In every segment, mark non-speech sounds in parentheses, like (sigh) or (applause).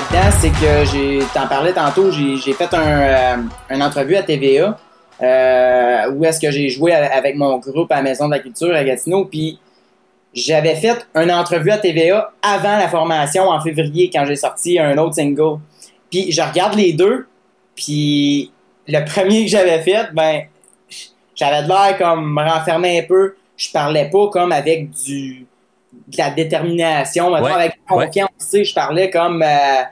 là-dedans, c'est que j'ai, t'en parlais tantôt, j'ai, fait un, euh, une entrevue à TVA euh, où est-ce que j'ai joué avec mon groupe à la Maison de la Culture à Gatineau, puis j'avais fait une entrevue à TVA avant la formation en février quand j'ai sorti un autre single. Puis je regarde les deux, puis le premier que j'avais fait, ben j'avais de l'air comme me renfermer un peu. Je parlais pas comme avec du de la détermination, maintenant avec confiance. Je parlais comme euh,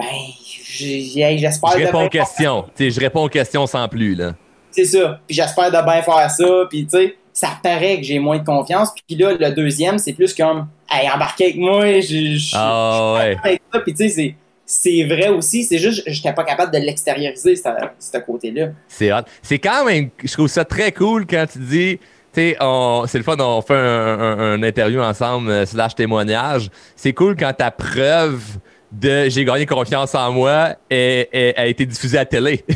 ben j'espère. Je réponds aux questions. je réponds aux questions sans plus là. C'est ça. Puis j'espère de bien faire ça. Puis tu sais, ça paraît que j'ai moins de confiance. Puis là, le deuxième, c'est plus comme Hey, embarquez avec moi, je ah, ouais. Puis tu sais, c'est vrai aussi. C'est juste je n'étais pas capable de l'extérioriser, ce côté-là. C'est C'est quand même, je trouve ça très cool quand tu dis, c'est le fun, on fait un, interview ensemble, euh, slash témoignage. C'est cool quand ta preuve de j'ai gagné confiance en moi et, a été diffusée à la télé. (laughs)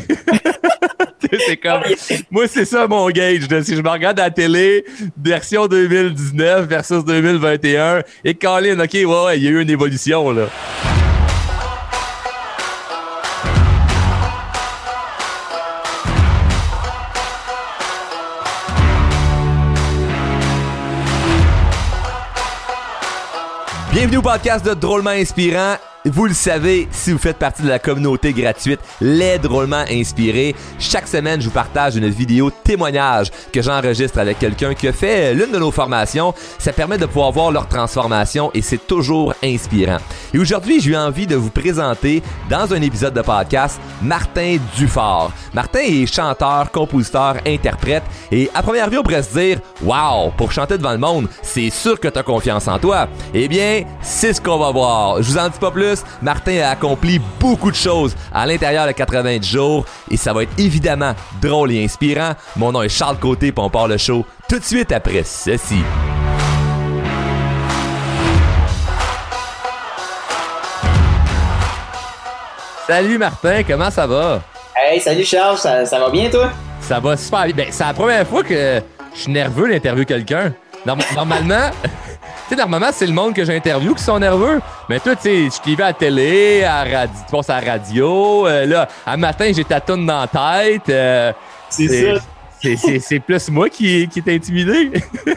c'est comme, moi, c'est ça mon gauge. Si je me regarde à la télé, version 2019 versus 2021, et Colin, OK, ouais, il y a eu une évolution, là. Bienvenue au podcast de Drôlement Inspirant. Vous le savez, si vous faites partie de la communauté gratuite Les Drôlement Inspirés, chaque semaine, je vous partage une vidéo témoignage que j'enregistre avec quelqu'un qui a fait l'une de nos formations. Ça permet de pouvoir voir leur transformation et c'est toujours inspirant. Et aujourd'hui, j'ai eu envie de vous présenter dans un épisode de podcast Martin Dufort. Martin est chanteur, compositeur, interprète et à première vue, on pourrait se dire Wow, pour chanter devant le monde, c'est sûr que tu as confiance en toi. Eh bien, c'est ce qu'on va voir. Je vous en dis pas plus Martin a accompli beaucoup de choses à l'intérieur de 90 jours et ça va être évidemment drôle et inspirant. Mon nom est Charles Côté et on part le show tout de suite après ceci. Salut Martin, comment ça va? Hey, salut Charles, ça, va bien toi? Ça va super bien. Ben, c'est la première fois que je suis nerveux d'interviewer quelqu'un. Normalement, sais, normalement, c'est le monde que j'interviewe qui sont nerveux. Mais toi, tu sais, je t'y vais à la télé, à la radio, tu passes à la radio. Euh, là, un matin, j'ai ta toune dans la tête. Euh, c'est ça. C'est plus moi qui, qui est intimidé. (laughs) ben,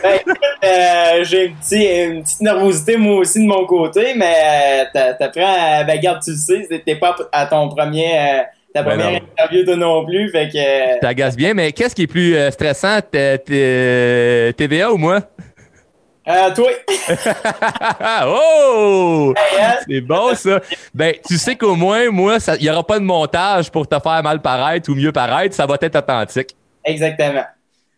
euh, j'ai une, petite nervosité moi aussi de mon côté, mais t'apprends, ben garde, tu le sais, t'es pas à ton premier, ta ben première interview de non plus, fait que... T'agaces bien, mais qu'est-ce qui est plus stressant, TVA ou moi? Euh, toi. (laughs) oh! Hein? C'est bon, ça. Ben, tu sais qu'au moins, moi, il n'y aura pas de montage pour te faire mal paraître ou mieux paraître. Ça va être authentique. Exactement.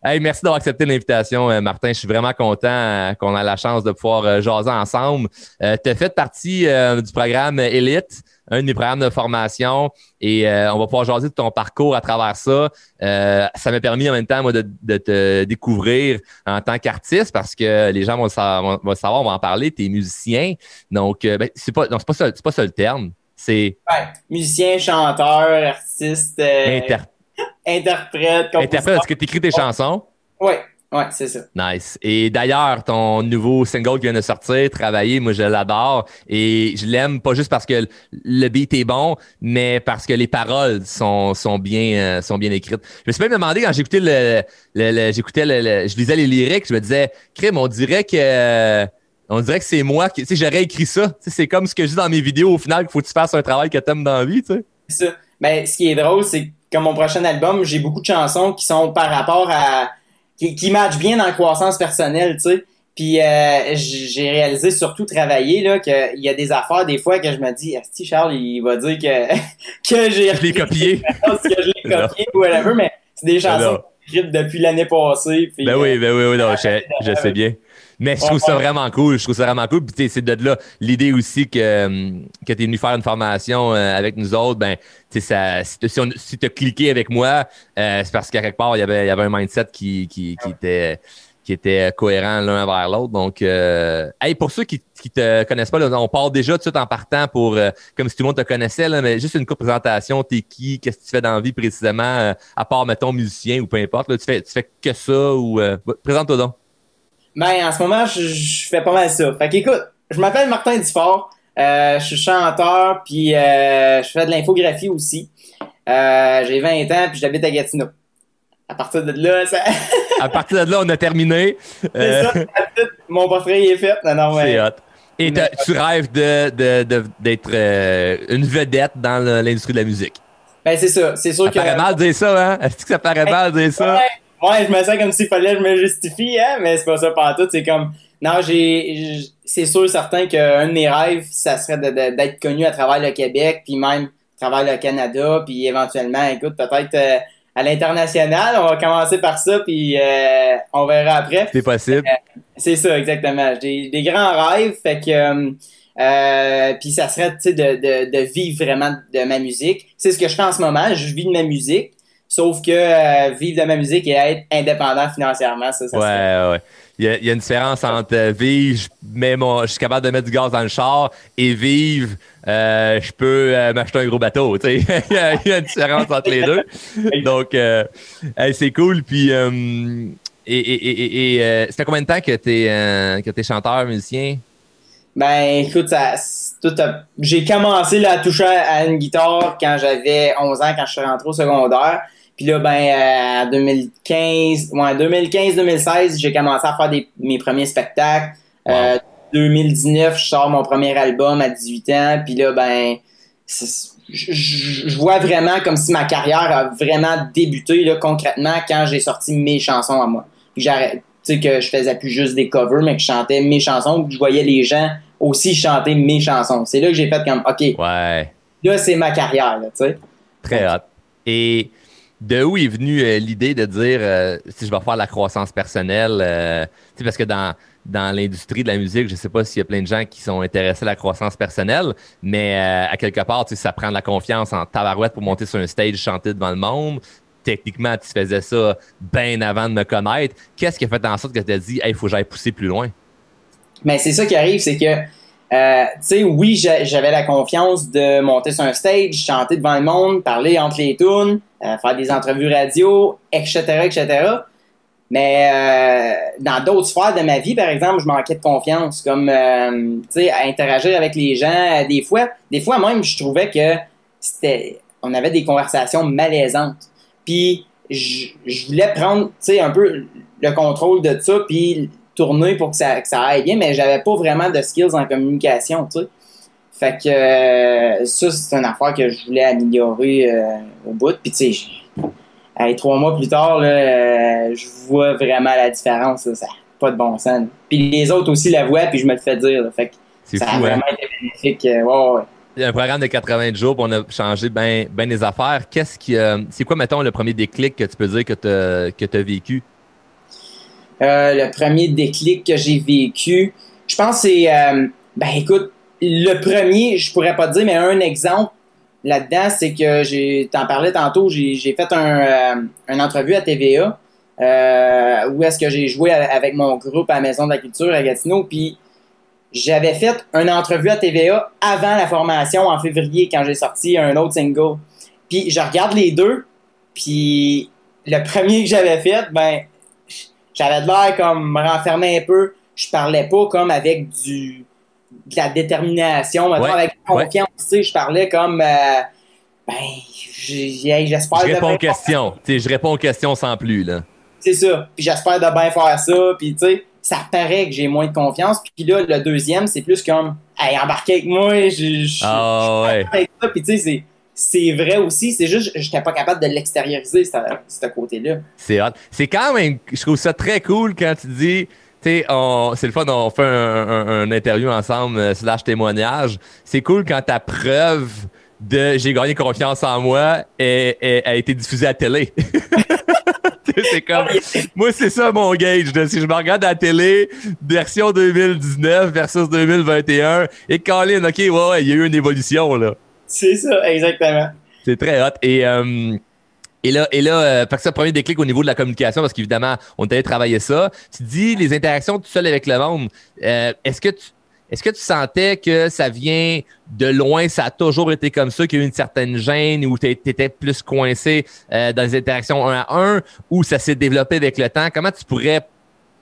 Hey, merci d'avoir accepté l'invitation, euh, Martin. Je suis vraiment content euh, qu'on a la chance de pouvoir euh, jaser ensemble. tu as fait partie du programme Elite un des programmes de formation et on va pouvoir jaser de ton parcours à travers ça. Ça m'a permis en même temps moi, de, te découvrir en tant qu'artiste parce que les gens vont, savoir, vont, savoir, vont en parler. Tu es musicien. Donc, ben, c'est pas, non, c'est pas ça, c'est pas ça le terme. C'est. Ouais, musicien, chanteur, artiste. interprète. Interprète. Est-ce que tu écris tes chansons? Oui. Ouais, c'est ça. Nice. Et d'ailleurs, ton nouveau single qui vient de sortir, Travailler, moi je l'adore. Et je l'aime pas juste parce que le beat est bon, mais parce que les paroles sont, sont bien euh, sont bien écrites. Je me suis même demandé quand j'écoutais le, le, j'écoutais le, je lisais les lyriques, je me disais, crime, on dirait que on dirait que c'est moi qui. Tu sais, j'aurais écrit ça. c'est comme ce que je dis dans mes vidéos au final qu'il faut que tu fasses un travail que t'aimes dans la vie, tu sais. C'est ça. Mais ce qui est drôle, c'est que comme mon prochain album, j'ai beaucoup de chansons qui sont par rapport à qui, qui match bien dans la croissance personnelle, tu sais. Puis euh, j'ai réalisé surtout travailler là qu'il y a des affaires des fois que je me dis si Charles il va dire que (laughs) que j'ai je l'ai copié (laughs) que je l'ai copié ou whatever mais c'est des chansons écrites depuis l'année passée ben oui ben oui, oui non, je, (laughs) je sais bien mais je trouve ça vraiment cool. Je trouve ça vraiment cool. Puis c'est de là l'idée aussi que, euh, que tu es venu faire une formation euh, avec nous autres. Ben, ça, si, si tu as cliqué avec moi, euh, c'est parce qu'à quelque part, il y avait, il y avait un mindset qui, qui, qui était qui était cohérent l'un vers l'autre. Donc, euh, hey, pour ceux qui qui te connaissent pas, là, on part déjà tout de suite en partant pour comme si tout le monde te connaissait, là, mais juste une courte présentation. T'es qui? Qu'est-ce que tu fais dans la vie précisément, à part mettons musicien ou peu importe. Là, tu fais tu fais que ça ou présente-toi donc. Ben, en ce moment, je, fais pas mal ça. Fait qu'écoute, je m'appelle Martin Dufort. Euh, je suis chanteur, puis euh, je fais de l'infographie aussi. Euh, j'ai 20 ans, puis j'habite à Gatineau. À partir de là, ça... à partir de là, on a terminé. (laughs) C'est ça, mon portrait est fait. Non, non, C'est hot. Et tu rêves d'être de, de, une vedette dans l'industrie de la musique? Ben, c'est ça. C'est sûr ça que. paraît mal de dire ça, hein? Est-ce que ça paraît mal de dire ça? Ouais, ouais, je me sens comme s'il fallait que je me justifie, hein? Mais c'est pas ça par tout. C'est comme. Non, j'ai. C'est sûr, certain qu'un de mes rêves, ça serait d'être connu à travers le Québec, puis même à travers le Canada, puis éventuellement, écoute, peut-être euh, à l'international. On va commencer par ça, puis euh, on verra après. C'est possible. Euh, c'est ça, exactement. J'ai des grands rêves, fait que. Euh, puis ça serait de, de, de, vivre vraiment de ma musique. C'est ce que je fais en ce moment. Je vis de ma musique. Sauf que euh, vivre de ma musique et être indépendant financièrement, ça, ça Ouais, ouais. Il y, a, une différence entre euh, vivre, je, je suis capable de mettre du gaz dans le char et vivre, euh, je peux m'acheter un gros bateau. (laughs) Il, y a, il, y a, une différence entre les deux. Donc, c'est cool. Puis, et, et, c'était combien de temps que tu es, chanteur, musicien? Ben, écoute, ça, j'ai commencé à toucher à une guitare quand j'avais 11 ans, quand je suis rentré au secondaire. Puis là, ben, en 2015, ouais, 2015-2016, j'ai commencé à faire des, mes premiers spectacles. Euh, 2019, je sors mon premier album à 18 ans. Puis là, ben, je vois vraiment comme si ma carrière a vraiment débuté là, concrètement quand j'ai sorti mes chansons à moi. Puis j'arrête tu sais, que je faisais plus juste des covers, mais que je chantais mes chansons, que je voyais les gens aussi chanter mes chansons. C'est là que j'ai fait comme, OK, ouais. là, c'est ma carrière, tu sais. Très hot. Et de où est venue euh, l'idée de dire, euh, si je vais faire la croissance personnelle, euh, parce que dans, dans l'industrie de la musique, je sais pas s'il y a plein de gens qui sont intéressés à la croissance personnelle, mais à quelque part, ça prend de la confiance en tabarouette pour monter sur un stage, chanter devant le monde techniquement, tu faisais ça bien avant de me connaître. Qu'est-ce qui a fait en sorte que tu as dit, il faut que j'aille pousser plus loin? Mais c'est ça qui arrive, c'est que, euh, tu sais, oui, j'avais la confiance de monter sur un stage, chanter devant le monde, parler entre les tunes, euh, faire des entrevues radio, etc., etc. Mais euh, dans d'autres sphères de ma vie, par exemple, je manquais de confiance, comme, tu sais, à interagir avec les gens. Des fois, des fois même, je trouvais que c'était, on avait des conversations malaisantes. Puis je, voulais prendre, tu sais, un peu le contrôle de ça, puis tourner pour que ça, aille bien, mais j'avais pas vraiment de skills en communication, tu sais. Fait que euh, ça, c'est une affaire que je voulais améliorer euh, au bout. Puis tu sais, trois mois plus tard, là, euh, je vois vraiment la différence. ça pas de bon sens. Puis les autres aussi la voient, puis je me le fais dire. fait que ça a hein? vraiment été bénéfique. ouais, ouais un programme de 80 jours, on a changé bien ben les affaires. Qu'est-ce qui, c'est quoi, mettons, le premier déclic que tu peux dire que tu as vécu? Euh, le premier déclic que j'ai vécu, je pense c'est, euh, ben écoute, le premier, je pourrais pas te dire, mais un exemple là-dedans, c'est que j'ai, t'en parlais tantôt, j'ai, fait un, une entrevue à TVA où est-ce que j'ai joué avec mon groupe à la Maison de la Culture à Gatineau, puis j'avais fait une entrevue à TVA avant la formation en février quand j'ai sorti un autre single. Puis je regarde les deux, puis le premier que j'avais fait, ben j'avais de l'air comme me renfermer un peu. Je parlais pas comme avec du de la détermination, avec confiance. Je parlais comme euh, ben j'espère. Je réponds aux questions. je réponds aux questions sans plus là. C'est ça. Puis j'espère de bien faire ça. Puis tu sais ça paraît que j'ai moins de confiance. Puis là, le deuxième, c'est plus comme, hey, embarquez avec moi, je, je, oh, ouais. Puis tu sais, c'est vrai aussi, c'est juste je n'étais pas capable de l'extérioriser, ce côté-là. C'est hot. C'est quand même, je trouve ça très cool quand tu dis, tu sais, c'est le fun, on fait un, interview ensemble, euh, slash témoignage. C'est cool quand ta preuve de j'ai gagné confiance en moi a été diffusée à télé. (laughs) c'est comme, moi, c'est ça mon gauge. si je me regarde à télé, version 2019 versus 2021, et Colin, OK, ouais, il y a eu une évolution, là. C'est ça, exactement. C'est très hot. Et, euh, et là, et là euh, que ça, premier déclic au niveau de la communication, parce qu'évidemment, on t'avait travaillé ça. Tu dis les interactions tout seul avec le monde. Euh, est-ce que tu est-ce que sentais que ça vient de loin, ça a toujours été comme ça, qu'il y a eu une certaine gêne ou tu étais plus coincé dans les interactions un à un ou ça s'est développé avec le temps? Comment tu pourrais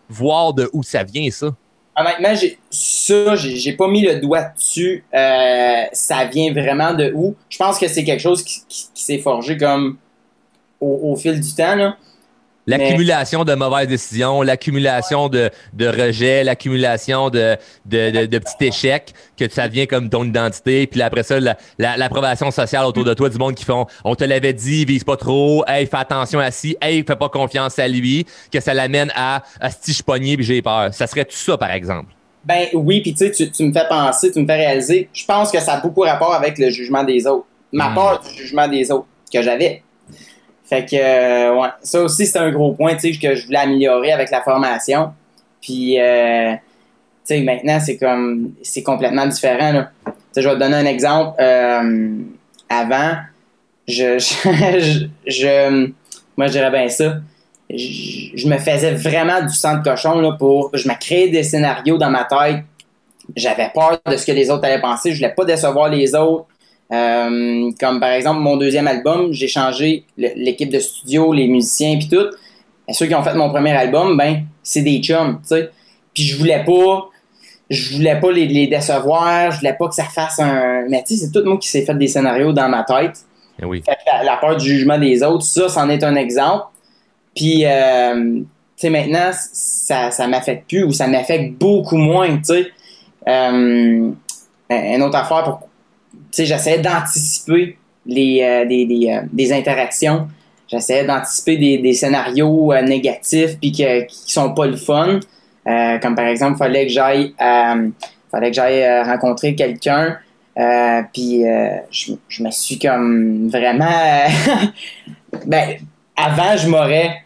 voir de où ça vient, ça? Honnêtement, j'ai, ça, j'ai, pas mis le doigt dessus. Euh, ça vient vraiment de où? Je pense que c'est quelque chose qui, s'est forgé comme au, fil du temps. Là. L'accumulation de mauvaises décisions, l'accumulation de, de rejets, l'accumulation de, de, de, petits échecs, que ça devient comme ton identité. Puis après ça, l'approbation sociale autour de toi, du monde qui font on te l'avait dit, vise pas trop, hey, fais attention à ci, hey, fais pas confiance à lui, que ça l'amène à, à si je puis j'ai peur. Ça serait tout ça, par exemple? Ben oui, puis tu sais, tu me fais penser, tu me fais réaliser. Je pense que ça a beaucoup rapport avec le jugement des autres. Ma hmm. peur du jugement des autres que j'avais. Fait que, euh, ça aussi, c'est un gros point, tu sais, que je voulais améliorer avec la formation. Puis, euh, tu sais, maintenant, c'est comme, c'est complètement différent, là. je vais te donner un exemple. Euh, avant, je, (laughs) je, moi, je dirais bien ça. Je, me faisais vraiment du sang de cochon, là, pour, je me créais des scénarios dans ma tête. J'avais peur de ce que les autres allaient penser. Je voulais pas décevoir les autres. Euh, comme par exemple mon deuxième album, j'ai changé l'équipe de studio, les musiciens puis tout. Et ceux qui ont fait mon premier album, ben c'est des chums, tu sais. Puis je voulais pas, je voulais pas les, décevoir, je voulais pas que ça fasse un. Mais tu sais, c'est tout monde qui s'est fait des scénarios dans ma tête. Eh oui. la, peur du jugement des autres, ça, c'en est un exemple. Puis euh, tu sais maintenant, ça, ça m'affecte plus ou ça m'affecte beaucoup moins, tu sais. Euh, une autre affaire pour j'essayais d'anticiper les, euh, des, euh, des, interactions. J'essayais d'anticiper des, des, scénarios euh, négatifs puis qui sont pas le fun. comme par exemple, il fallait que j'aille fallait que j'aille rencontrer quelqu'un. puis je, je, me suis comme vraiment (laughs) ben avant je m'aurais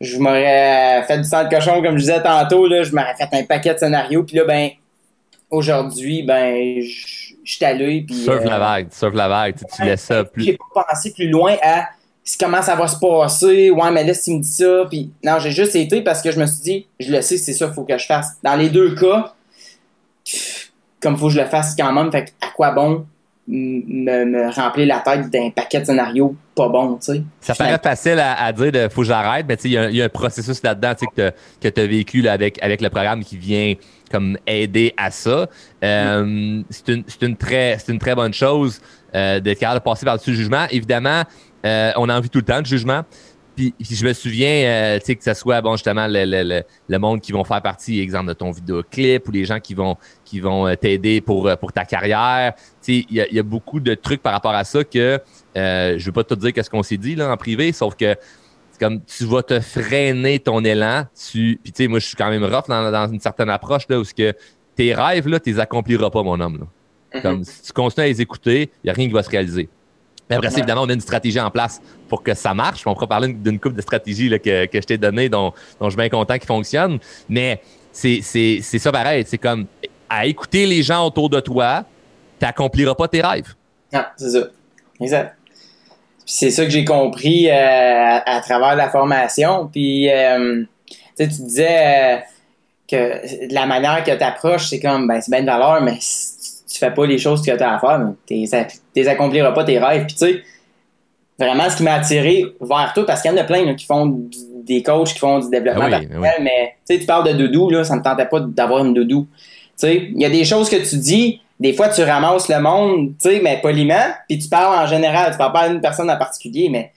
je m'aurais fait du sang de cochon comme je disais tantôt là, je m'aurais fait un paquet de scénarios puis là ben aujourd'hui ben je je suis allé. Puis, surf la euh, vague, surf la vague, tu, laisses ça plus. J'ai pas pensé plus loin à comment ça va se passer. Ouais, mais là, si tu me dis ça. Puis, non, j'ai juste été parce que je me suis dit, je le sais, c'est ça qu'il faut que je fasse. Dans les deux cas, comme il faut que je le fasse quand même, fait à quoi bon me, me remplir la tête d'un paquet de scénarios pas bons, tu sais? Ça paraît facile à, dire de faut que j'arrête, mais tu sais, il y, a un processus là-dedans que tu as vécu avec, avec le programme qui vient comme aider à ça. Euh, c'est une, une, très, une très bonne chose euh, de passer par-dessus le jugement. Évidemment, euh, on a envie tout le temps de jugement. Puis, je me souviens, tu sais, que ce soit, justement, le, le, le, monde qui vont faire partie, exemple, de ton vidéoclip ou les gens qui vont, qui vont t'aider pour, pour ta carrière. Tu sais, il y a, beaucoup de trucs par rapport à ça que je veux pas te dire qu'est-ce qu'on s'est dit, là, en privé, sauf que c'est comme tu vas te freiner ton élan. Tu, puis, tu sais, moi, je suis quand même rough dans, dans une certaine approche, là, où ce que tes rêves, là, tu les accompliras pas, mon homme, là. Mm-hmm. Comme si tu continues à les écouter, il n'y a rien qui va se réaliser. Mais après, évidemment, on a une stratégie en place pour que ça marche. On pourra parler d'une coupe de stratégies que, que je t'ai donnée dont, dont, je suis bien content qu'ils fonctionnent. Mais c'est ça pareil. C'est comme à écouter les gens autour de toi, tu n'accompliras pas tes rêves. Ah, c'est ça. Exact. C'est ça que j'ai compris euh, à, travers la formation. Puis, euh, tu disais euh, que la manière que tu approches, c'est comme, ben, c'est bien de valeur, mais tu fais pas les choses que tu as à faire, tu les accompliras pas tes rêves. Puis tu sais, vraiment ce qui m'a attiré vers toi, parce qu'il y en a plein qui font des coachs qui font du développement ah personnel, mais tu sais, tu parles de doudou, là, ça me tentait pas d'avoir une doudou. Tu sais, il y a des choses que tu dis, des fois tu ramasses le monde, tu sais, mais poliment, puis tu parles en général, tu parles pas à une personne en particulier, mais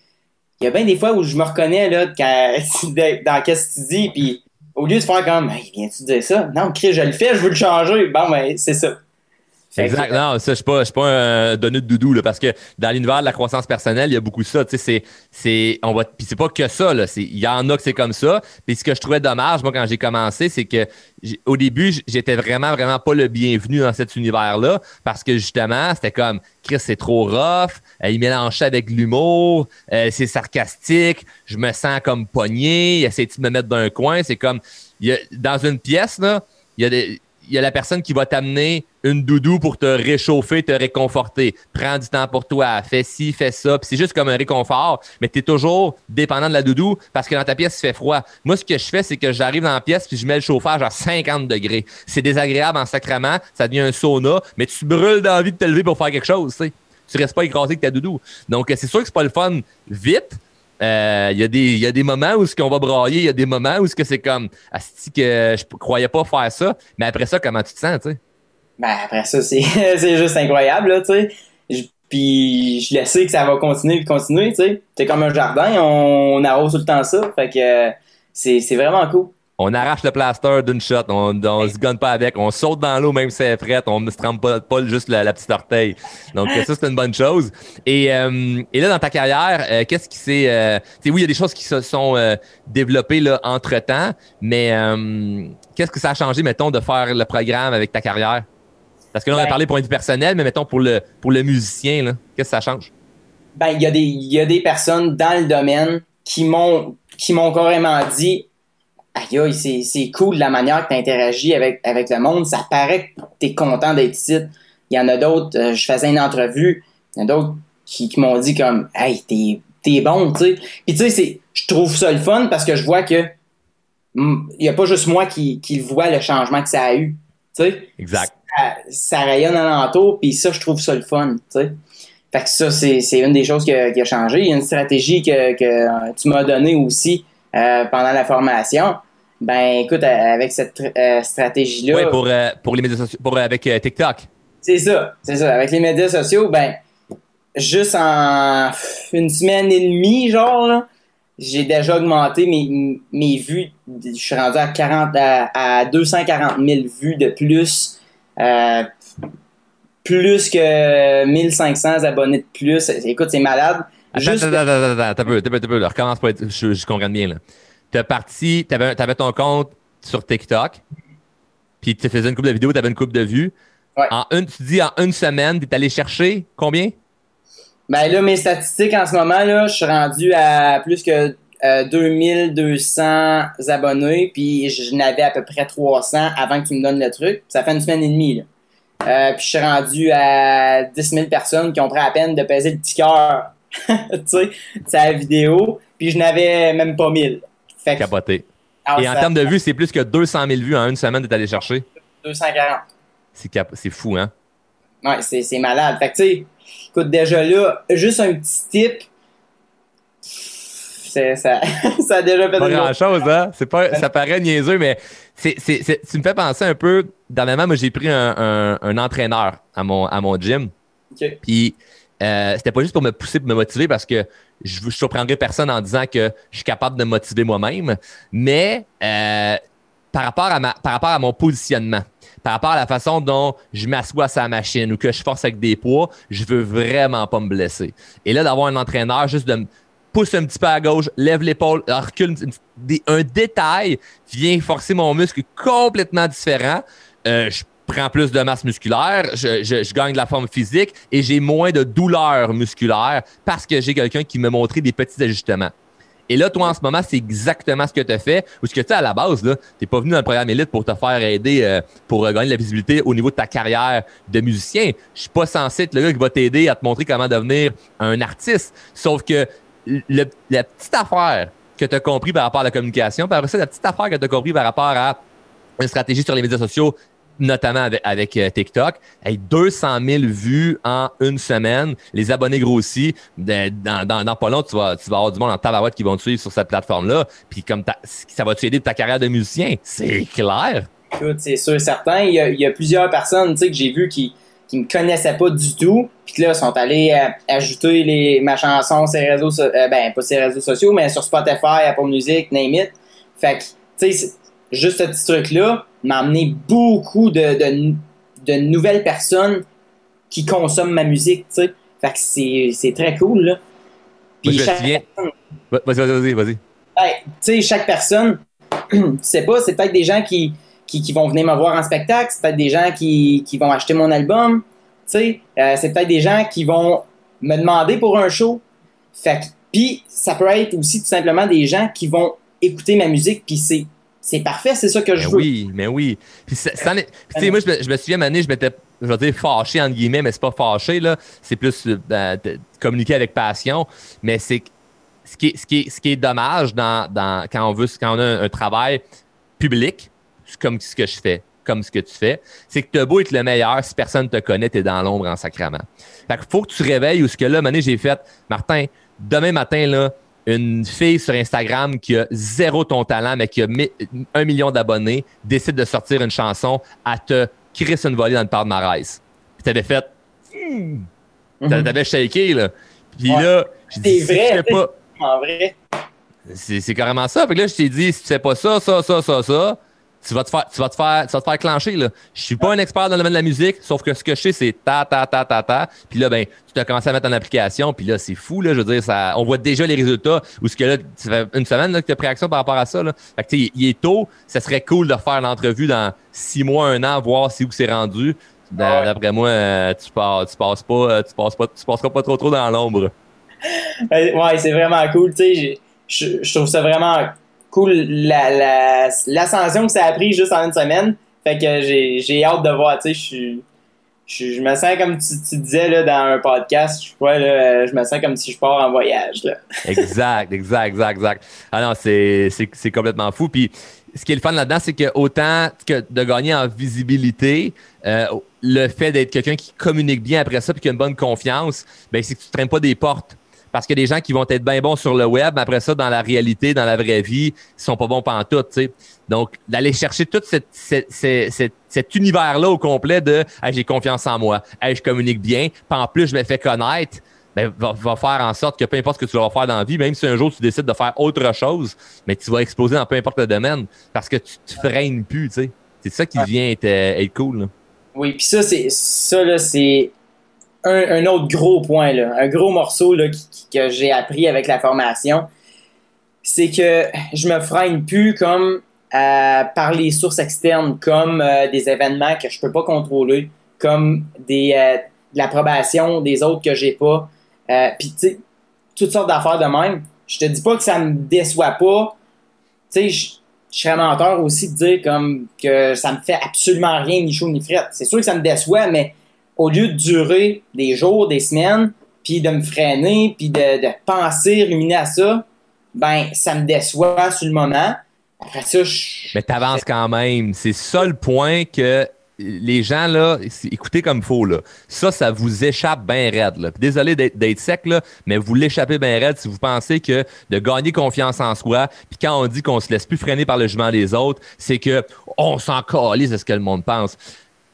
il y a bien des fois où je me reconnais là, (laughs) dans qu'est-ce que tu dis, puis au lieu de faire comme, hey, viens-tu dire ça? Non, Chris, je le fais, je veux le changer. Bon, ben, c'est ça. Exact. Non, ça, je je suis pas un donné de doudou, là, parce que dans l'univers de la croissance personnelle, il y a beaucoup de ça. C'est, c'est, on va, puis c'est pas que ça, là. il y en a que c'est comme ça. Puis ce que je trouvais dommage, moi, quand j'ai commencé, c'est que, au début, j'étais vraiment, vraiment pas le bienvenu dans cet univers-là, parce que justement, c'était comme, Chris, c'est trop rough, euh, il mélange avec l'humour, euh, c'est sarcastique, je me sens comme pogné, il essaie de me mettre dans un coin, c'est comme, il y a, dans une pièce, là, il y a des, il y a la personne qui va t'amener une doudou pour te réchauffer, te réconforter. Prends du temps pour toi, fais ci, fais ça. Puis c'est juste comme un réconfort, mais tu es toujours dépendant de la doudou parce que dans ta pièce, il fait froid. Moi, ce que je fais, c'est que j'arrive dans la pièce puis je mets le chauffage à 50 degrés. C'est désagréable en sacrement, ça devient un sauna, mais tu brûles d'envie de te lever pour faire quelque chose, tu sais. Tu restes pas écrasé avec ta doudou. Donc, c'est sûr que c'est pas le fun vite, euh, il y, y a des moments où ce qu'on va brailler, il y a des moments où ce que c'est comme, asti que je croyais pas faire ça, mais après ça, comment tu te sens, tu sais? Ben, après ça, c'est, (laughs) c'est juste incroyable, là, tu sais. Puis je le sais que ça va continuer et continuer, tu sais. C'est comme un jardin, on, arrose tout le temps ça. Fait que c'est, c'est vraiment cool. On arrache le plaster d'une shot, on, on se gonne pas avec, on saute dans l'eau même si c'est frette, on ne se trempe pas, pas juste la, petite orteil. Donc ça, c'est une bonne chose. Et, euh, et là, dans ta carrière, euh, qu'est-ce qui s'est... Euh, oui, il y a des choses qui se sont euh, développées là, entre-temps, mais qu'est-ce que ça a changé, mettons, de faire le programme avec ta carrière? Parce que là, on a ben- parlé pour un vie personnel, mais mettons pour le, pour le musicien, qu'est-ce que ça change? Ben, il y, a des, y a des personnes dans le domaine qui m'ont qui m'ont carrément dit Aïe, c'est, c'est cool la manière que tu interagis avec, avec le monde. Ça paraît que tu es content d'être ici. Il y en a d'autres, euh, je faisais une entrevue, il y en a d'autres qui, m'ont dit comme Hey, t'es, t'es bon, tu sais. Puis tu sais, je trouve ça le fun parce que je vois que il n'y a pas juste moi qui, qui voit le changement que ça a eu. Tu sais. Exact ça, rayonne alentour, puis ça, je trouve ça le fun, tu sais. Fait que ça, c'est une des choses qui a, changé. Il y a une stratégie que, que tu m'as donnée aussi euh, pendant la formation. Ben, écoute, avec cette euh, stratégie-là. Oui, pour, euh, pour les médias sociaux, pour, avec TikTok. C'est ça, c'est ça. Avec les médias sociaux, ben, juste en une semaine et demie, genre, j'ai déjà augmenté mes, mes vues. Je suis rendu à, 40, à, à 240 000 vues de plus euh, plus que 1500 abonnés de plus. Écoute, c'est malade. Attends, attends, attends, attends, peu, peu, peu, recommence pas, je, je comprends bien, là. T'as parti, t'avais, avais ton compte sur TikTok, puis tu faisais une coupe de vidéos, t'avais une coupe de vues. En une, tu dis en une semaine, t'es allé chercher combien? Ben là, mes statistiques en ce moment, là, je suis rendu à plus que 2200 euh, abonnés, puis je n'avais à peu près 300 avant que tu me donnes le truc. Ça fait une semaine et demie. Là. Euh, puis je suis rendu à 10 000 personnes qui ont pris la peine de peser le petit cœur, (laughs) tu sais, la vidéo, puis je n'avais même pas 1000. Fait Capoté. Et en termes de vues, c'est plus que 200 000 vues en une semaine de t'aller chercher? 240. C'est, cap- c'est fou, hein? Ouais, c'est, c'est malade. Fait que, tu sais, écoute, déjà là, juste un petit tip, ça, (laughs) ça a déjà fait Pas grand-chose, hein? C'est pas, ça paraît niaiseux, mais c'est, c'est, tu me fais penser un peu. Dernièrement, moi, j'ai pris un, un, entraîneur à mon, à mon gym. Puis, euh, c'était pas juste pour me pousser, pour me motiver, parce que je ne surprendrai personne en disant que je suis capable de me motiver moi-même, mais euh, par, rapport à ma, par rapport à mon positionnement par rapport à la façon dont je m'assois sur la machine ou que je force avec des poids, je veux vraiment pas me blesser. Et là, d'avoir un entraîneur juste de, pousse un petit peu à gauche, lève l'épaule, recule un détail vient forcer mon muscle complètement différent. Euh, prends plus de masse musculaire, je, gagne de la forme physique et j'ai moins de douleur musculaire parce que j'ai quelqu'un qui me montrait des petits ajustements. Et là, toi, en ce moment, c'est exactement ce que tu as fait. Ou ce que tu à la base, tu n'es pas venu dans le programme élite pour te faire aider, euh, pour euh, gagner de la visibilité au niveau de ta carrière de musicien. Je suis pas censé être le gars qui va t'aider à te montrer comment devenir un artiste. Sauf que la petite affaire que tu as compris par rapport à la communication, par la petite affaire que tu as compris par rapport à une stratégie sur les médias sociaux, notamment avec, euh, TikTok. 200 000 vues en une semaine. Les abonnés grossis. Dans, pas long, tu vas, tu vas avoir du monde en tabarouette qui vont te suivre sur cette plateforme-là. Puis comme ça va t'aider de ta carrière de musicien. C'est clair. C'est sûr et certain. Il y, a, plusieurs personnes que j'ai vues qui, qui me connaissaient pas du tout, puis que là, sont allés euh, ajouter les, ma chanson sur réseaux, euh, ben, réseaux sociaux, mais sur Spotify, Apple Music, name it. Fait que, tu sais, juste ce petit truc-là m'a amené beaucoup de, de, de, nouvelles personnes qui consomment ma musique, tu sais. Fait que c'est très cool, là. Puis chaque Vas-y, vas-y, vas-y. Ben, tu sais, chaque personne, (clears throat) tu sais pas, c'est peut-être des gens qui qui, vont venir me voir en spectacle, c'est peut-être des gens qui, vont acheter mon album, tu sais, euh, c'est peut-être des gens qui vont me demander pour un show. Fait puis ça peut être aussi tout simplement des gens qui vont écouter ma musique, puis c'est c'est parfait, c'est ça que je veux. Oui, mais oui. Puis, ça, moi, je me, je me souviens, Mané, je m'étais, je vais dire fâché, entre guillemets, mais c'est pas fâché, là. C'est plus euh, ben, communiquer avec passion. Mais c'est ce qui est, ce qui est, ce qui est dommage dans, dans, quand on veut, quand on a un travail public, comme ce que je fais, comme ce que tu fais, c'est que tu as beau être le meilleur, si personne ne te connaît, tu es dans l'ombre en sacrament. Fait qu'il faut que tu réveilles ou ce que là, Mané, j'ai fait, Martin, demain matin, là, une fille sur Instagram qui a zéro ton talent, mais qui a un million d'abonnés, décide de sortir une chanson, à te crier une volée dans le palmarès. Puis t'avais fait. Hmm. Mm-hmm. T'avais shaké, là. Puis là, c'est vrai. pas... En vrai. C'est carrément ça. Puis là, je t'ai dit, si tu fais pas ça, ça, ça, ça, ça, tu vas te faire, tu vas te faire, tu vas te faire clencher, là. Je suis pas un expert dans le domaine de la musique, sauf que ce que je sais, c'est ta, ta, ta, ta, ta. Puis là, ben, tu t'as commencé à mettre en application, puis là, c'est fou, là. Je veux dire, ça, on voit déjà les résultats, ou ce que là, ça fait une semaine, là, que tu as pris action par rapport à ça, là. Fait que, tu il est tôt. Ça serait cool de faire l'entrevue dans six mois, un an, voir si où c'est rendu. D'après moi, euh, tu, passes, tu passes pas, euh, tu passes pas, tu passeras pas trop trop dans l'ombre. ouais, c'est vraiment cool, tu sais. Je trouve ça vraiment l'ascension que ça a pris juste en une semaine. Fait que j'ai hâte de voir, tu sais, je me sens comme tu, disais là, dans un podcast, je je me sens comme si je pars en voyage. (laughs) Exact, exact, exact, exact. Ah non, c'est complètement fou. Puis ce qui est le fun là-dedans, c'est que autant que de gagner en visibilité, euh, le fait d'être quelqu'un qui communique bien après ça puis qui a une bonne confiance, ben c'est que tu ne traînes pas des portes. Parce qu'il y a des gens qui vont être bien bons sur le web, mais après ça, dans la réalité, dans la vraie vie, ils sont pas bons tout, tu sais. Donc, d'aller chercher tout cet univers-là au complet de j'ai confiance en moi, je communique bien, puis en plus, je me fais connaître, ben, va, faire en sorte que peu importe ce que tu vas faire dans la vie, même si un jour tu décides de faire autre chose, mais tu vas exploser dans peu importe le domaine parce que tu te freines plus, tu sais. C'est ça qui vient être, euh, être cool. Oui, puis ça, c'est ça, là, c'est un, autre gros point, là, un gros morceau là, que j'ai appris avec la formation, c'est que je me freine plus comme euh, par les sources externes, comme euh, des événements que je peux pas contrôler, comme des, euh, de l'approbation des autres que j'ai pas. Puis, tu sais, toutes sortes d'affaires de même. Je te dis pas que ça me déçoit pas. Tu sais, je serais menteur aussi de dire comme que ça me fait absolument rien, ni chaud ni fret. C'est sûr que ça me déçoit, mais au lieu de durer des jours, des semaines, puis de me freiner, puis de, de, penser, ruminer à ça, ben, ça me déçoit sur le moment. Après ça, je... Mais t'avances quand même. C'est ça le point que les gens, là, écoutez comme faut, là. Ça, ça vous échappe bien raide, là. désolé d'être sec, là, mais vous l'échappez bien raide si vous pensez que de gagner confiance en soi, puis quand on dit qu'on se laisse plus freiner par le jugement des autres, c'est que on s'en calise de ce que le monde pense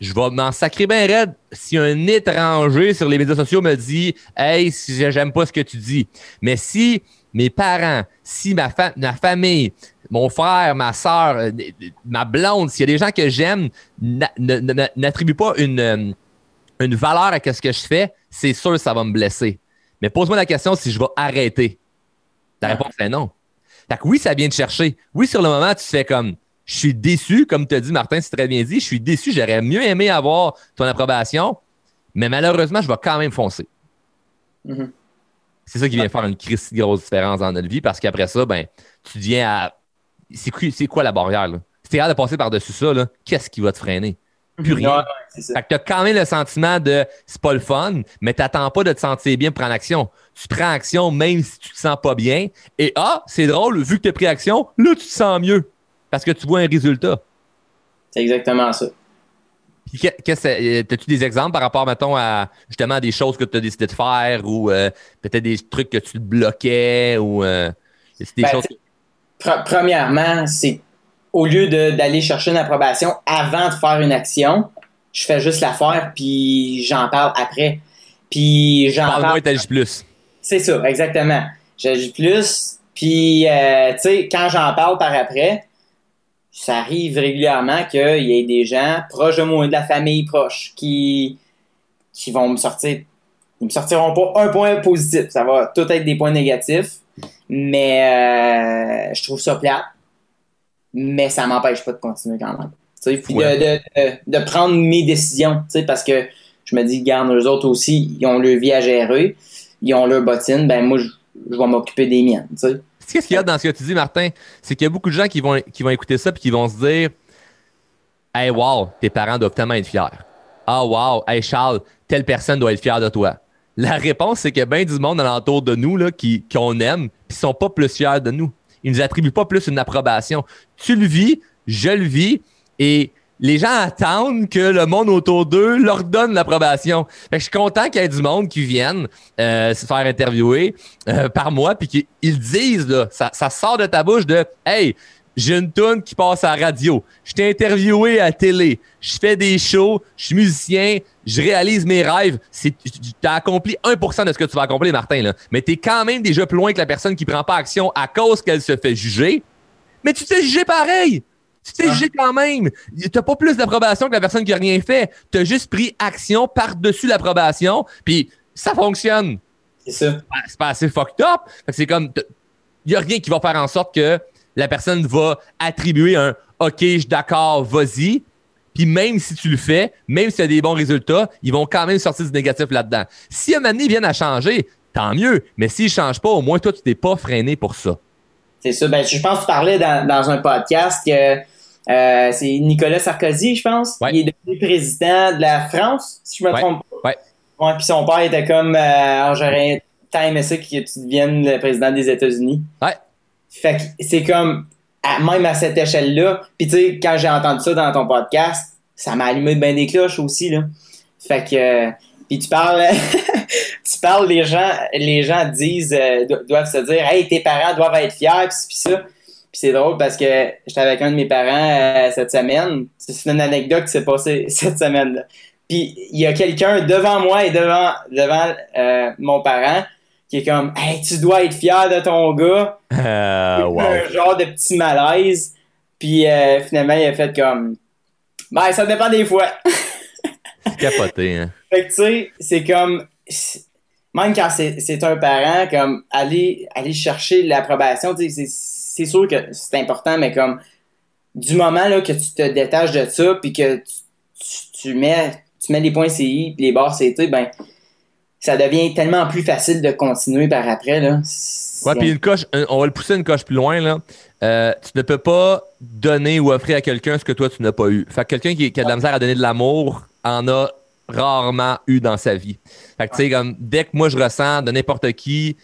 je vais m'en sacrer bien raide si un étranger sur les médias sociaux me dit Hey, si j'aime pas ce que tu dis. Mais si mes parents, si ma, ma famille, mon frère, ma soeur, euh, ma blonde, s'il y a des gens que j'aime, n'attribuent pas une, euh, une valeur à ce que je fais, c'est sûr que ça va me blesser. Mais pose-moi la question si je vais arrêter. La réponse est non. Fait que oui, ça vient de chercher. Oui, sur le moment, tu fais comme je suis déçu, comme tu as dit, Martin, c'est très bien dit. Je suis déçu. J'aurais mieux aimé avoir ton approbation, mais malheureusement, je vais quand même foncer. Mm-hmm. C'est ça qui vient faire une grosse différence dans notre vie parce qu'après ça, ben, tu viens à. C'est quoi la barrière? Là? Si tu de passer par-dessus ça, qu'est-ce qui va te freiner? Plus rien. fait que tu as quand même le sentiment de c'est pas le fun, mais tu n'attends pas de te sentir bien pour prendre action. Tu prends action même si tu te sens pas bien. Et ah, c'est drôle, vu que tu as pris action, là, tu te sens mieux parce que tu vois un résultat. C'est exactement ça. Euh, as-tu des exemples par rapport, mettons, à justement des choses que tu as décidé de faire ou euh, peut-être des trucs que tu te bloquais ou euh, des ben, choses... Premièrement, c'est au lieu d'aller chercher une approbation avant de faire une action, je fais juste la faire puis j'en parle après. Puis j'en parle. Parle plus. C'est ça, exactement. J'agis plus. Puis, tu sais, quand j'en parle par après, ça arrive régulièrement qu'il y ait des gens proches de moi, de la famille proche, qui, qui vont me sortir. Ils me sortiront pas un point positif. Ça va tout être des points négatifs. Mais euh, je trouve ça plate. Mais ça m'empêche pas de continuer quand même. Puis de, de, prendre mes décisions. Parce que je me dis, garde, eux autres aussi, ils ont leur vie à gérer. Ils ont leur bottine. Ben moi, je, je vais m'occuper des miennes. Qu'est-ce qu'il y a dans ce que tu dis, Martin? C'est qu'il y a beaucoup de gens qui vont, qui vont écouter ça et qui vont se dire Hey, wow, tes parents doivent tellement être fiers. Ah, wow, hey, Charles, telle personne doit être fière de toi. La réponse, c'est qu'il y a bien du monde alentour de nous là, qui, qu'on aime qui sont pas plus fiers de nous. Ils nous attribuent pas plus une approbation. Tu le vis, je le vis, et les gens attendent que le monde autour d'eux leur donne l'approbation. Je suis content qu'il y ait du monde qui vienne euh, se faire interviewer euh, par moi puis qu'ils disent ça, sort de ta bouche de Hey, j'ai une toune qui passe à la radio. Je t'ai interviewé à télé. Je fais des shows. Je suis musicien. Je réalise mes rêves. Tu as accompli 1% de ce que tu vas accomplir, Martin. Mais tu es quand même déjà plus loin que la personne qui prend pas action à cause qu'elle se fait juger. Mais tu t'es jugé pareil. Tu t'es jugé quand même. Tu pas plus d'approbation que la personne qui a rien fait. Tu as juste pris action par-dessus l'approbation. Puis ça fonctionne. C'est ça. C'est pas assez fucked up. C'est comme... Il y a rien qui va faire en sorte que la personne va attribuer un OK, je suis d'accord, vas-y. Puis même si tu le fais, même si tu as des bons résultats, ils vont quand même sortir du négatif là-dedans. Si un moment donné, ils viennent à changer, tant mieux. Mais s'ils ne changent pas, au moins toi, tu t'es pas freiné pour ça. C'est ça. Ben, je pense que tu parlais dans, un podcast que euh, c'est Nicolas Sarkozy, je pense. Il est devenu président de la France, si je me trompe pas. Ouais. ouais puis son père était comme euh, j'aurais tant aimé ça que tu deviennes le président des États-Unis? Ouais. Fait que c'est comme, même à cette échelle-là, puis tu sais, quand j'ai entendu ça dans ton podcast, ça m'a allumé de bien des cloches aussi, là. Fait que, puis tu parles, (laughs) tu parles, les gens, les gens disent, euh, doivent se dire, hey, tes parents doivent être fiers, puis ça. Puis c'est drôle parce que j'étais avec un de mes parents euh, cette semaine. C'est une anecdote qui s'est passée (laughs) cette semaine-là. Puis il y a quelqu'un devant moi et devant, devant euh, mon parent qui est comme Hey, tu dois être fier de ton gars. Euh, Un genre de petit malaise. Puis euh, finalement, il a fait comme Ben, ça dépend des fois. capoté, hein. (laughs) Fait que tu sais, c'est comme même quand c'est un parent, comme aller, aller chercher l'approbation, c'est sûr que c'est important, mais comme du moment là, que tu te détaches de ça, puis que tu, mets, tu mets les points CI, puis les barres CT, ben ça devient tellement plus facile de continuer par après. Là. Ouais, puis une coche, on va le pousser une coche plus loin. Là. Euh, tu ne peux pas donner ou offrir à quelqu'un ce que toi, tu n'as pas eu. Fait que quelqu'un qui, a de la misère à donner de l'amour en a rarement eu dans sa vie. Fait que, tu sais, comme dès que moi, je ressens de n'importe qui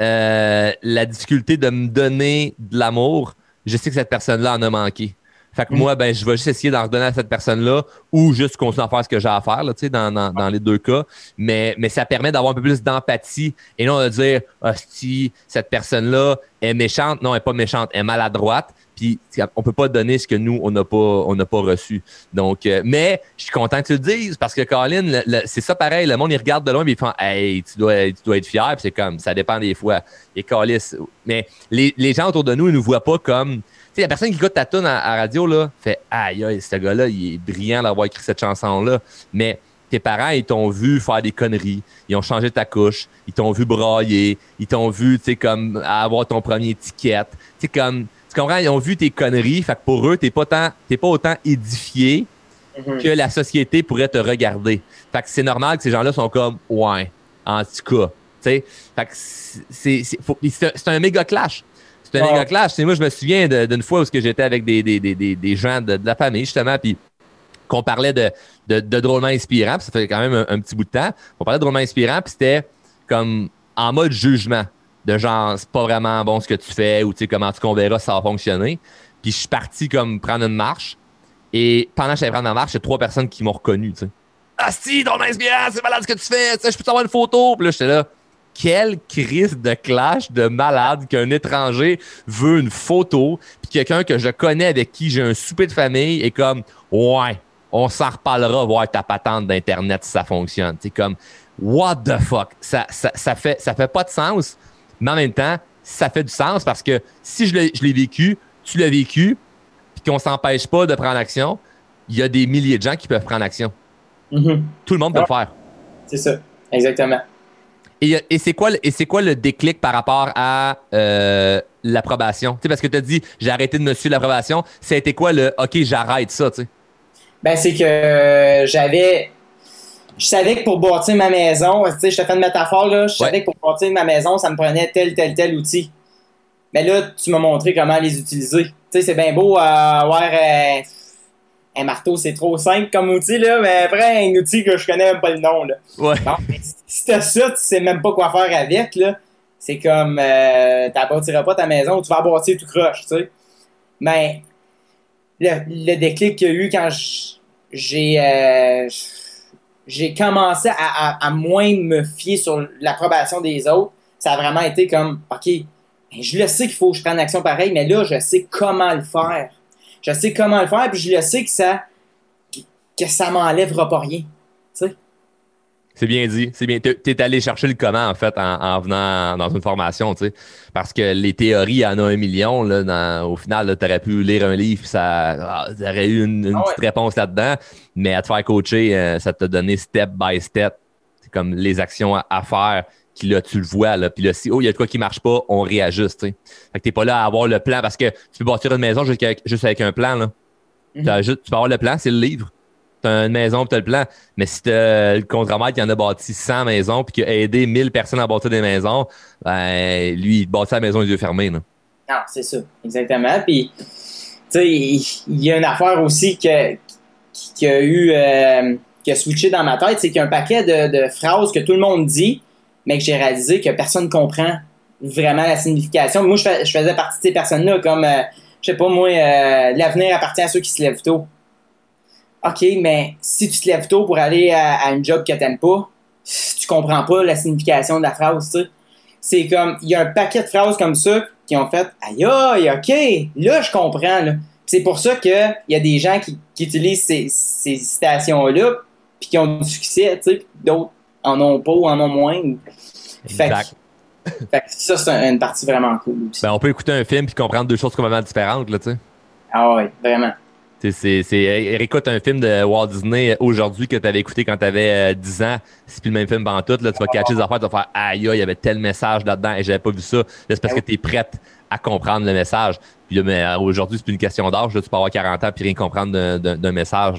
euh, la difficulté de me donner de l'amour, je sais que cette personne-là en a manqué. Fait que mm. moi, ben, je vais juste essayer d'en redonner à cette personne-là ou juste continuer à faire ce que j'ai à faire, là, dans, dans, dans les deux cas. Mais, mais ça permet d'avoir un peu plus d'empathie et non de dire, si cette personne-là est méchante. Non, elle n'est pas méchante, elle est maladroite. Puis on peut pas donner ce que nous on n'a pas on n'a pas reçu. Donc euh, mais je suis content que tu le dises parce que Colin c'est ça pareil, le monde il regarde de loin et il fait "Hey, tu dois tu dois être fier." C'est comme ça dépend des fois. Et Calis mais les, les gens autour de nous ils nous voient pas comme sais, la personne qui écoute ta tune à, radio, là, fait Aïe, aïe, ce gars-là, il est brillant d'avoir écrit cette chanson-là. Mais tes parents, ils t'ont vu faire des conneries. Ils ont changé ta couche. Ils t'ont vu brailler. Ils t'ont vu, tu sais, comme avoir ton premier ticket. Tu sais, comme, tu comprends? Ils ont vu tes conneries. Fait que pour eux, t'es pas tant, pas autant édifié mm-hmm. que la société pourrait te regarder. Fait que c'est normal que ces gens-là sont comme, ouais, en tout cas. Fait que c'est, un méga clash. C'est un méga clash. Moi, je me souviens d'une fois où j'étais avec des, des, des, des gens de, la famille, justement, puis qu'on parlait de, de, drôlement inspirant, puis ça fait quand même un, petit bout de temps. On parlait de drôlement inspirant, puis c'était comme en mode jugement, de genre, c'est pas vraiment bon ce que tu fais, ou tu sais, comment tu qu'on verra ça va fonctionner. Puis je suis parti comme prendre une marche, et pendant que j'allais prendre ma marche, il y a trois personnes qui m'ont reconnu, tu sais. Ah si, drôlement inspirant, c'est malade ce que tu fais, je peux t'avoir une photo. Puis là, j'étais là, quelle crise de clash de malade qu'un étranger veut une photo, puis quelqu'un que je connais avec qui j'ai un souper de famille est comme ouais, on s'en reparlera voir ta patente d'internet si ça fonctionne. C'est comme what the fuck, ça, ça, fait ça fait pas de sens, mais en même temps ça fait du sens parce que si je l'ai vécu, tu l'as vécu, puis qu'on s'empêche pas de prendre action, il y a des milliers de gens qui peuvent prendre action. Mm-hmm. Tout le monde peut le faire. C'est ça, exactement. Et, et c'est quoi, le déclic par rapport à euh, l'approbation? Tu sais, parce que tu as dit, j'ai arrêté de me suivre l'approbation. C'était quoi le OK, j'arrête ça, tu sais? Ben, c'est que j'avais. Je savais que pour bâtir ma maison, tu sais, je te fais une métaphore, là. Je savais que pour bâtir ma maison, ça me prenait tel, tel, tel outil. Mais là, tu m'as montré comment les utiliser. Tu sais, c'est bien beau avoir. Euh, un marteau, c'est trop simple comme outil, là, mais après, un outil que je connais même pas le nom, là. Ouais. si t'as ça, tu sais même pas quoi faire avec, là. C'est comme, euh, t'appâtiras pas ta maison, tu vas bâtir tout croche, tu sais. Mais, le, déclic qu'il y a eu quand j'ai euh, j'ai commencé à, moins me fier sur l'approbation des autres, ça a vraiment été comme, OK, ben, je le sais qu'il faut que je prenne action pareille, mais là, je sais comment le faire. Je sais comment le faire, puis je le sais que ça que ça m'enlèvera pas rien. C'est bien dit. C'est bien. T'es allé chercher le comment, en fait, en, venant dans une formation, tu sais. Parce que les théories, il y en a un million, là. au final, t'aurais pu lire un livre, ça ah, aurait eu une, ah petite réponse là-dedans. Mais à te faire coacher, euh, ça t'a donné step by step. C'est comme les actions à, faire. Puis là, tu le vois, là. Puis là, si, oh, il y a de quoi qui marche pas, on réajuste, tu sais. Fait que t'es pas là à avoir le plan parce que tu peux bâtir une maison juste avec, juste avec un plan, là. Mm-hmm. tu peux avoir le plan, c'est le livre t'as une maison tu as le plan. Mais si t'as le contre-maître qui en a bâti 100 maisons puis qui a aidé 1000 personnes à bâtir des maisons, ben, lui, il bâtit la maison les yeux fermés. Non, ah, c'est ça, exactement. Puis, tu sais, il y, a une affaire aussi que, qui a eu, euh, qui a switché dans ma tête, c'est qu'il y a un paquet de, phrases que tout le monde dit, mais que j'ai réalisé que personne ne comprend vraiment la signification. Moi, je, faisais partie de ces personnes-là, comme, euh, je sais pas, moi, euh, l'avenir appartient à ceux qui se lèvent tôt. OK, mais si tu te lèves tôt pour aller à, un job que t'aimes pas, tu comprends pas la signification de la phrase, tu sais. C'est comme, il y a un paquet de phrases comme ça qui ont fait, aïe, aïe, OK, là, je comprends, là. C'est pour ça qu'il y a des gens qui, utilisent ces, citations-là, puis qui ont du succès, tu sais, d'autres en ont pas ou en ont moins. Fait fait ça, c'est une partie vraiment cool aussi. Ben, on peut écouter un film puis comprendre deux choses complètement différentes, là, tu sais. Ah oui, vraiment. C'est, écoute un film de Walt Disney aujourd'hui que tu avais écouté quand tu avais 10 ans, c'est plus le même film pendant tout, là, tu vas catcher les affaires, tu vas faire aïe, il y avait tel message là-dedans et j'avais pas vu ça. c'est parce que tu es prête à comprendre le message. Puis mais euh, aujourd'hui, c'est plus une question d'âge, tu peux avoir 40 ans puis rien comprendre d'un, message.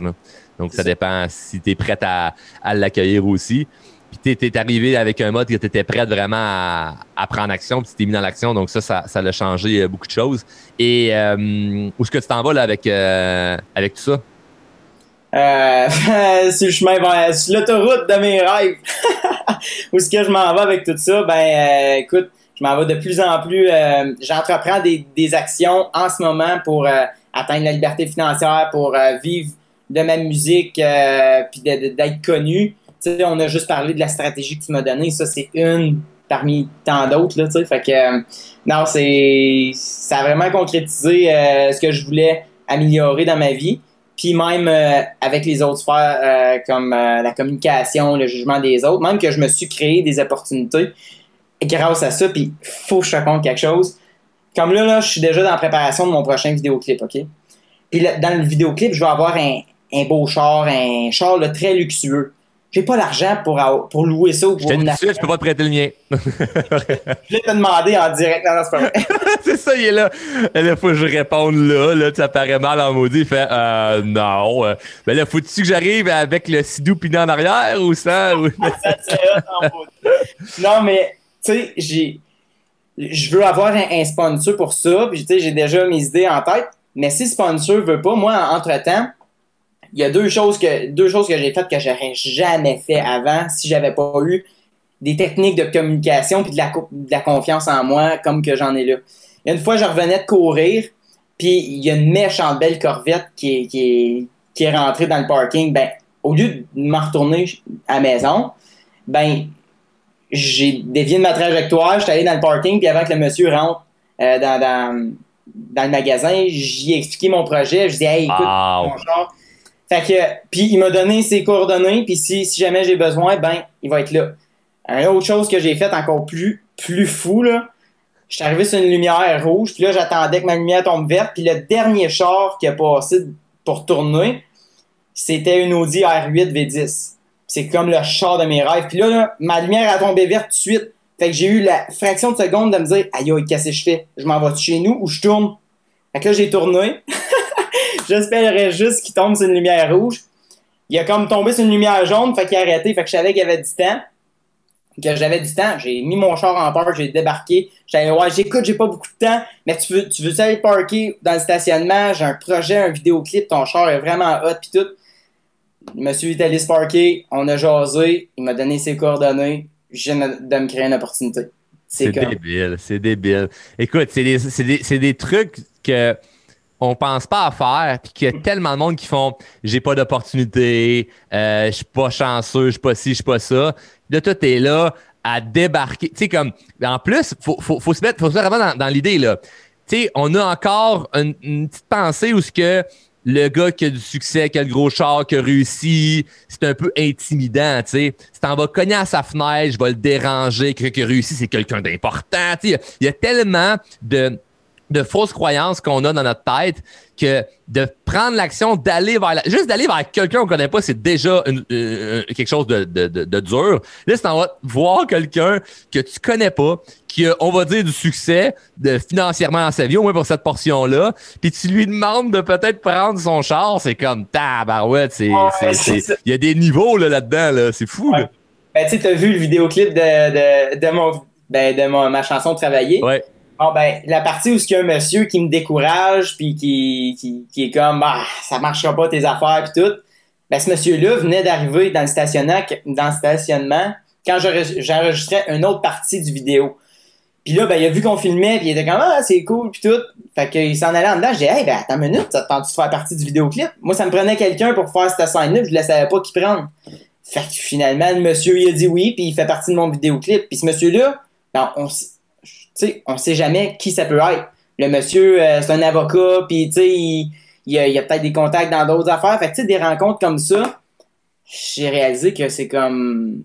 Donc ça, dépend si tu es prête à, à l'accueillir aussi. Puis tu es, arrivé avec un mode que tu étais prête vraiment à, prendre action, puis tu t'es mis dans l'action. Donc ça, ça, ça a changé euh, beaucoup de choses. Et euh, où est-ce que tu t'en vas là, avec, euh, avec tout ça? Euh, (laughs) sur le chemin sur l'autoroute de mes rêves. (laughs) où est-ce que je m'en vais avec tout ça? Ben, écoute, je m'en vais de plus en plus. J'entreprends des, des, actions en ce moment pour atteindre la liberté financière, pour vivre de ma musique, puis d'être connu on a juste parlé de la stratégie que tu m'as donnée. Ça, c'est une parmi tant d'autres, là. Fait que, euh, non, c'est, ça a vraiment concrétisé euh, ce que je voulais améliorer dans ma vie. Puis même euh, avec les autres sphères, comme la communication, le jugement des autres, même que je me suis créé des opportunités grâce à ça. Puis faut que je raconte quelque chose. Comme là, là, je suis déjà dans la préparation de mon prochain vidéoclip, OK? Puis dans le vidéoclip, je vais avoir un, un beau char, un char là, très luxueux j'ai pas l'argent pour, pour louer ça ou pour Je je peux pas te prêter le mien. (laughs) je vais te demander en direct. Non, c'est pas (laughs) c'est ça, il est là. Il faut que je réponde là. Là, ça paraît mal en maudit. Il fait euh, non. Mais ben là, faut-tu que j'arrive avec le sidou piné en arrière ou ça? Ou... (laughs) non, mais tu sais, j'ai. Je veux avoir un, sponsor pour ça, puis tu sais, j'ai déjà mes idées en tête. Mais si le sponsor veut pas, moi, entre-temps, il y a deux choses que deux choses que j'ai faites que j'aurais jamais fait avant si j'avais pas eu des techniques de communication puis de la, de la confiance en moi comme que j'en ai là. Une fois, je revenais de courir, puis il y a une méchante belle corvette qui est, qui est, qui est rentrée dans le parking. Ben, au lieu de m'en retourner à la maison, ben, j'ai dévié de ma trajectoire, j'étais allé dans le parking, puis avant que le monsieur rentre euh, dans, dans, dans, le magasin, j'y ai expliqué mon projet. Je dis, hey, écoute, mon char, fait que, puis il m'a donné ses coordonnées, puis si, si jamais j'ai besoin, ben, il va être là. Une autre chose que j'ai faite encore plus, plus fou, là, je suis arrivé sur une lumière rouge, puis là, j'attendais que ma lumière tombe verte, puis le dernier char qui a passé pour tourner, c'était une Audi R8 V10. C'est comme le char de mes rêves. Puis là, ma lumière a tombé verte tout de suite. Fait que j'ai eu la fraction de seconde de me dire, aïe, qu'est-ce que je fais? Je m'en vais chez nous ou je tourne? Fait que là, j'ai tourné. (laughs) J'espérais juste qu'il tombe sur une lumière rouge. Il a comme tombé sur une lumière jaune, fait qu'il a arrêté, fait que je savais qu'il y avait du temps. Que j'avais du temps, j'ai mis mon char en parc, j'ai débarqué. J'avais ouais, j'écoute, j'ai pas beaucoup de temps, mais tu veux, tu veux aller parker dans le stationnement, j'ai un projet, un vidéoclip, ton char est vraiment hot pis tout. Monsieur se parker, on a jasé, il m'a donné ses coordonnées, je viens de me créer une opportunité. C'est débile, c'est débile. Écoute, c'est des, des, des trucs que on pense pas à faire, puis qu'il y a tellement de monde qui font j'ai pas d'opportunité, euh, je suis pas chanceux, je suis pas ci, je suis pas ça. Là, toi, t'es là à débarquer. Tu sais, comme, en plus, faut, faut, faut se mettre, faut se mettre vraiment dans, l'idée, là. Tu sais, on a encore une, petite pensée où ce que le gars qui a du succès, qui a le gros char, qui a réussi, c'est un peu intimidant, tu sais. Si t'en vas cogner à sa fenêtre, je vais le déranger, quelqu'un qui a réussi, c'est quelqu'un d'important, tu sais. Il y a tellement de de fausses croyances qu'on a dans notre tête que de prendre l'action d'aller vers la... juste d'aller vers quelqu'un qu'on connaît pas c'est déjà une, quelque chose de, de, de, dur. Là c'est en voir quelqu'un que tu connais pas qui a on va dire du succès de financièrement dans sa vie au moins pour cette portion là puis tu lui demandes de peut-être prendre son char c'est comme tabarouette c'est c'est il y a des niveaux là là dedans là. C'est fou là. ben tu sais t'as vu le vidéoclip de de, de mon ben, de ma chanson travailler? Ouais Bon, ben, la partie où il y a un monsieur qui me décourage, puis qui, qui, qui, est comme, bah, ça marchera pas tes affaires, puis tout. Ben, ce monsieur-là venait d'arriver dans le stationnement, dans le stationnement quand j'enregistrais une autre partie du vidéo. Puis là, ben, il a vu qu'on filmait, puis il était comme, ah, c'est cool, puis tout. Fait qu'il s'en allait en dedans. J'ai dit, hey, ben, attends une minute, t'attends-tu de faire partie du vidéoclip? Moi, ça me prenait quelqu'un pour faire cette scène-là, je ne savais pas qui prendre. Fait que finalement, le monsieur, il a dit oui, puis il fait partie de mon vidéoclip. Puis ce monsieur-là, ben, on, sais, on sait jamais qui ça peut être. Le monsieur, euh, c'est un avocat, puis tu sais, il, y a, peut-être des contacts dans d'autres affaires. Fait tu sais, des rencontres comme ça, j'ai réalisé que c'est comme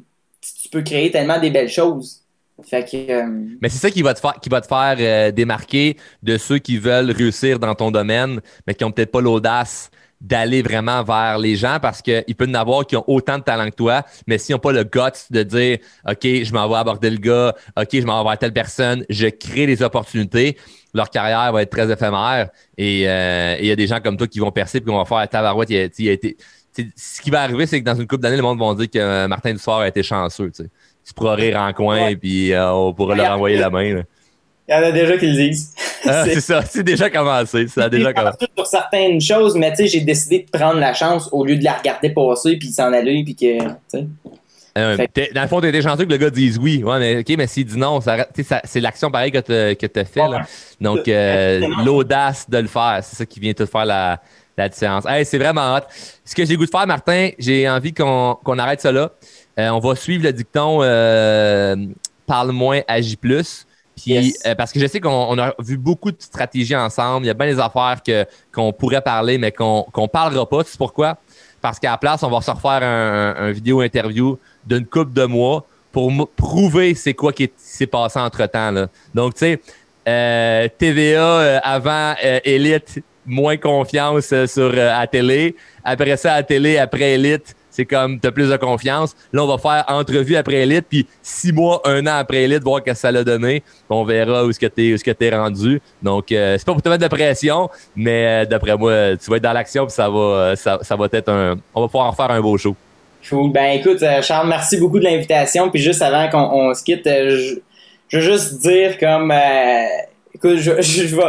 tu peux créer tellement des belles choses. Fait que, euh, Mais c'est ça qui va te faire, qui va faire euh, démarquer de ceux qui veulent réussir dans ton domaine, mais qui ont peut-être pas l'audace d'aller vraiment vers les gens parce qu'il peut y en avoir qui ont autant de talent que toi, mais s'ils n'ont pas le guts de dire OK, je m'en vais aborder le gars, OK, je m'en vais vers telle personne, je crée des opportunités, leur carrière va être très éphémère et euh, il y a des gens comme toi qui vont percer et qui vont faire tabarouette. Il a, il a été, ce qui va arriver, c'est que dans une couple d'années, le monde va dire que euh, Martin Dussard a été chanceux. Tu pourras rire en coin et puis euh, on pourra leur envoyer la main. Il y en a déjà qui le disent. Ah, (laughs) c'est ça, c'est déjà commencé. Ça a déjà commencé. Sur certaines choses, mais tu sais, j'ai décidé de prendre la chance au lieu de la regarder passer puis s'en aller puis que. Euh, dans le fond, t'es chanceux que le gars dise oui. Ouais, mais ok, mais s'il dit non, ça, c'est l'action pareille que tu as fait. Là. Donc, euh, l'audace de le faire, c'est ça qui vient te faire la, la différence. Hey, c'est vraiment hot. Ce que j'ai goût de faire, Martin, j'ai envie qu'on arrête ça là. Euh, on va suivre le dicton parle moins, agis plus. Puis, euh, parce que je sais qu'on a vu beaucoup de stratégies ensemble. Il y a bien des affaires que, qu'on pourrait parler, mais qu'on qu'on parlera pas. C'est pourquoi? Parce qu'à la place, on va se refaire un, un, vidéo interview d'une coupe de mois pour prouver c'est quoi qui s'est passé entre temps. Là. Donc, tu sais, euh, TVA euh, avant Elite, moins confiance sur à télé. Après ça, à télé, après Elite, c'est comme t'as plus de confiance. Là, on va faire entrevue après élite, puis six mois, un an après élite, voir ce que ça l'a donné. On verra où est-ce que t'es, où rendu. Donc, euh, c'est pas pour te mettre de pression, mais euh, d'après moi, tu vas être dans l'action, puis ça va, euh, ça, va être un, on va pouvoir en faire un beau show. Ben écoute, Charles, merci beaucoup de l'invitation. Puis juste avant qu'on se quitte, je, je, veux juste dire comme, écoute, je, (laughs) je, je vais,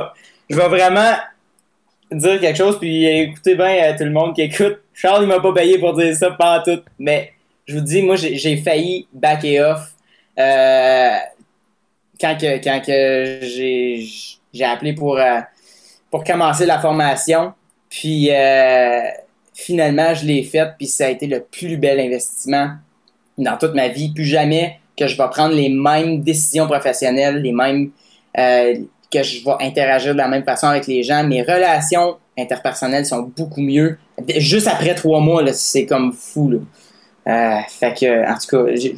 je vais vraiment dire quelque chose, puis écoutez bien tout le monde qui écoute. Charles, il m'a pas payé pour dire ça, pas tout. Mais je vous dis, moi, j'ai failli back et off euh, quand que, quand que j'ai appelé pour, euh, pour commencer la formation. Puis euh, finalement, je l'ai fait, puis ça a été le plus bel investissement dans toute ma vie. Plus jamais que je vais prendre les mêmes décisions professionnelles, les mêmes que je vais interagir de la même façon avec les gens. Mes relations interpersonnelles sont beaucoup mieux. Juste après trois mois, c'est comme fou. Là. Euh, fait que, en tout cas,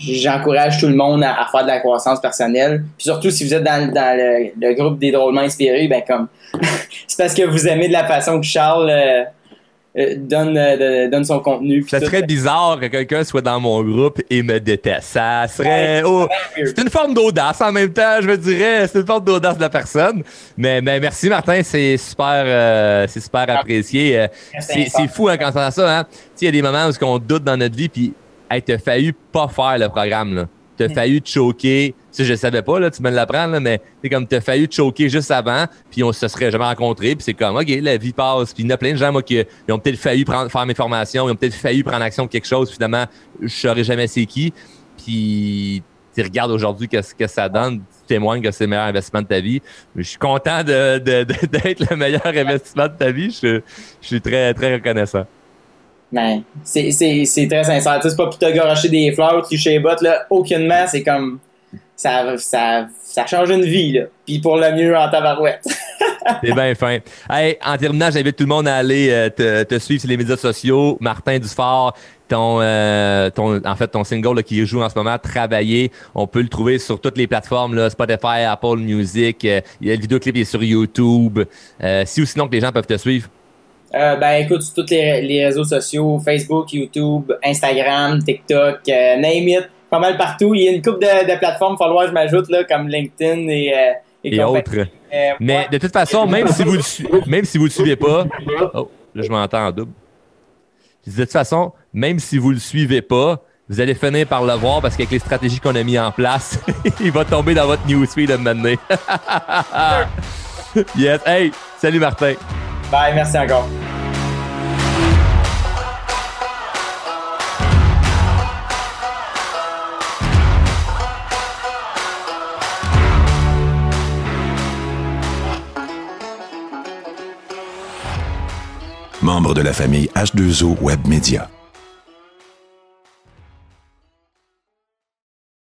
j'encourage tout le monde à, faire de la croissance personnelle. Puis surtout, si vous êtes dans, le, groupe des drôlement inspirés, ben comme (laughs) c'est parce que vous aimez de la façon que Charles euh, euh, donne, euh, donne son contenu. Ça serait bizarre que quelqu'un soit dans mon groupe et me déteste. Ça serait. Oh, c'est une forme d'audace en même temps, je me dirais. C'est une forme d'audace de la personne. Mais, mais merci, Martin. C'est super, euh, c'est super ah. apprécié. C'est fou hein, quand on a ça. Hein? Il y a des moments où on doute dans notre vie, puis hey, t'as failli pas faire le programme. Là. T'as failli te choquer sais, je savais pas, là, tu me l'apprends, là, mais c'est comme t'as failli te choquer juste avant, puis on se serait jamais rencontrés, puis c'est comme, OK, la vie passe. Puis il y en a plein de gens, moi, qui ont peut-être failli prendre, faire mes formations, ils ont peut-être failli prendre action de quelque chose, finalement, je saurais jamais c'est qui. Puis tu regardes aujourd'hui qu'est-ce que ça donne, tu témoignes que c'est le meilleur investissement de ta vie. Je suis content de, (laughs) d'être le meilleur investissement de ta vie. Je, je suis très, très reconnaissant. Ben, c'est, très sincère. c'est pas te garocher des fleurs, tu chez les bottes, là, aucunement, c'est comme ça, ça, ça change une vie, là. Puis pour le mieux en tabarouette. (laughs) C'est bien fin. Hey, en terminant, j'invite tout le monde à aller euh, te, te, suivre sur les médias sociaux. Martin Dufort, ton, euh, ton en fait, ton single qui joue en ce moment, Travailler, on peut le trouver sur toutes les plateformes, là, Spotify, Apple Music. Euh, le vidéoclip est sur YouTube. si ou sinon que les gens peuvent te suivre. Ben écoute, sur tous les, les, réseaux sociaux, Facebook, YouTube, Instagram, TikTok, name it pas mal partout. Il y a une couple de, de plateformes, falloir que je m'ajoute, là, comme LinkedIn et, euh, et, autres. Euh, Mais de toute façon, même si vous le même si vous le suivez pas, oh, là je m'entends en double. de toute façon, même si vous le suivez pas, vous allez finir par le voir parce qu'avec les stratégies qu'on a mis en place, (laughs) il va tomber dans votre newsfeed à un (laughs) yes. Hey, salut Martin. Bye, merci encore. membre de la famille H2O Web Media.